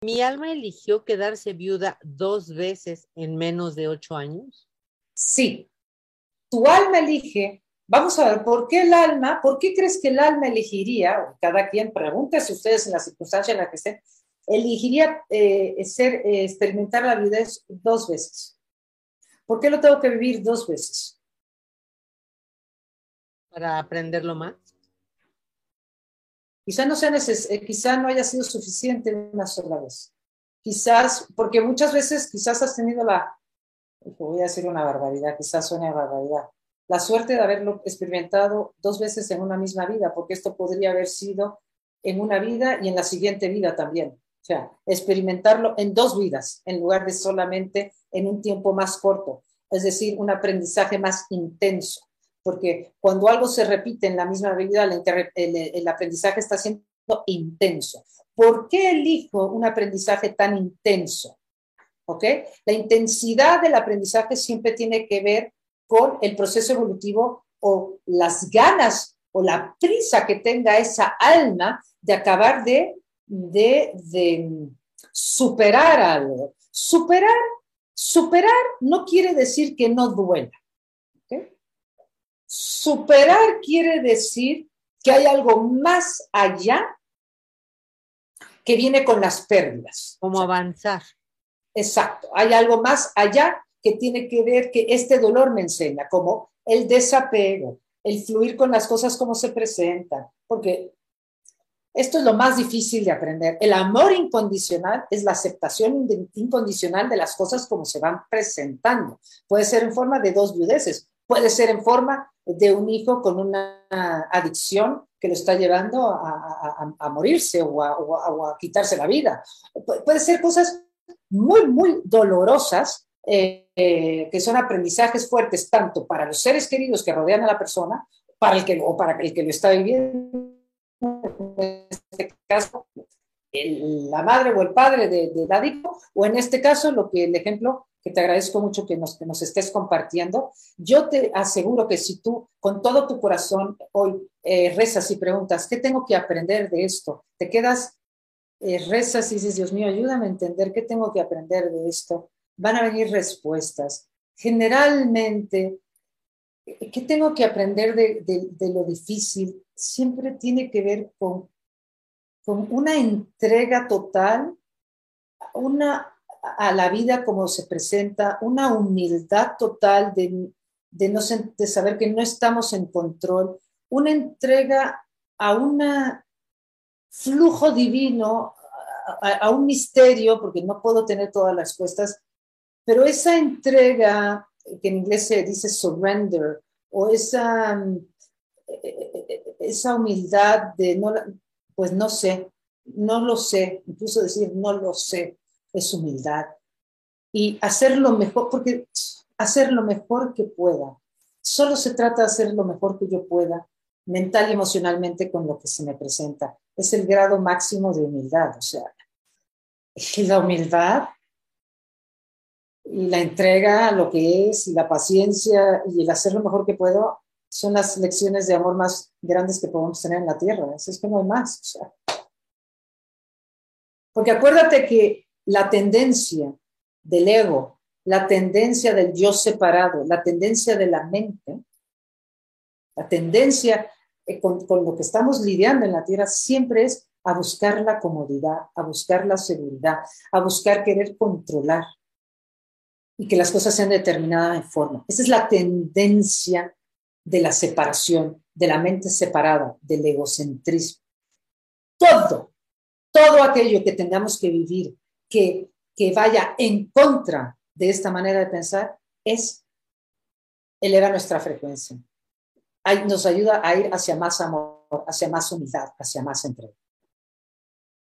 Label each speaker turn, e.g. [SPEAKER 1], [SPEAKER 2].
[SPEAKER 1] ¿Mi alma eligió quedarse viuda dos veces en menos de ocho años?
[SPEAKER 2] Sí. Tu alma elige. Vamos a ver, ¿por qué el alma, por qué crees que el alma elegiría, cada quien, pregúntese ustedes en la circunstancia en la que estén, elegiría eh, ser, eh, experimentar la vida dos veces? ¿Por qué lo tengo que vivir dos veces?
[SPEAKER 1] Para aprenderlo más.
[SPEAKER 2] Quizá no, sea eh, quizá no haya sido suficiente una sola vez. Quizás, porque muchas veces quizás has tenido la, voy a decir una barbaridad, quizás suene a barbaridad, la suerte de haberlo experimentado dos veces en una misma vida, porque esto podría haber sido en una vida y en la siguiente vida también. O sea, experimentarlo en dos vidas en lugar de solamente en un tiempo más corto, es decir, un aprendizaje más intenso porque cuando algo se repite en la misma vida, el, aprendizaje está siendo intenso. ¿Por qué elijo un aprendizaje tan intenso? ¿Ok? La intensidad del aprendizaje siempre tiene que ver con el proceso evolutivo o las ganas o la prisa que tenga esa alma de acabar de, de, de superar algo. Superar, superar no quiere decir que no duela. Superar quiere decir que hay algo más allá que viene con las pérdidas.
[SPEAKER 1] Como avanzar.
[SPEAKER 2] Exacto, hay algo más allá que tiene que ver que este dolor me enseña, como el desapego, el fluir con las cosas como se presentan, porque esto es lo más difícil de aprender. El amor incondicional es la aceptación incondicional de las cosas como se van presentando. Puede ser en forma de dos viudeces, puede ser en forma de un hijo con una adicción que lo está llevando a, morirse o, a, quitarse la vida. puede ser cosas muy, muy dolorosas eh, que son aprendizajes fuertes tanto para los seres queridos que rodean a la persona para el que, o para el que lo está viviendo. En este caso, la madre o el padre del de adicto, o en este caso, lo que el ejemplo que te agradezco mucho que nos, que nos estés compartiendo. Yo te aseguro que si tú con todo tu corazón hoy eh, rezas y preguntas, ¿qué tengo que aprender de esto? Te quedas, eh, rezas y dices, Dios mío, ayúdame a entender qué tengo que aprender de esto. Van a venir respuestas. Generalmente, ¿qué tengo que aprender de, de lo difícil? Siempre tiene que ver con, con una entrega total, una a la vida como se presenta, una humildad total de, no, de saber que no estamos en control, una entrega a un flujo divino, a, un misterio, porque no puedo tener todas las respuestas, pero esa entrega, que en inglés se dice surrender, o esa, esa humildad de no, pues no sé, no lo sé, incluso decir no lo sé, es humildad y hacer lo mejor, porque hacer lo mejor que pueda. Solo se trata de hacer lo mejor que yo pueda, mental y emocionalmente, con lo que se me presenta. Es el grado máximo de humildad, o sea, la humildad y la entrega a lo que es, y la paciencia y el hacer lo mejor que puedo, son las lecciones de amor más grandes que podemos tener en la tierra. Es que no hay más. Porque acuérdate que la tendencia del ego, la tendencia del yo separado, la tendencia de la mente, la tendencia eh, con, lo que estamos lidiando en la tierra siempre es a buscar la comodidad, a buscar la seguridad, a buscar querer controlar y que las cosas sean determinadas en forma. Esa es la tendencia de la separación, de la mente separada, del egocentrismo. Todo, todo aquello que tengamos que vivir que, vaya en contra de esta manera de pensar es elevar nuestra frecuencia. nos ayuda a ir hacia más amor, hacia más unidad, hacia más entrega.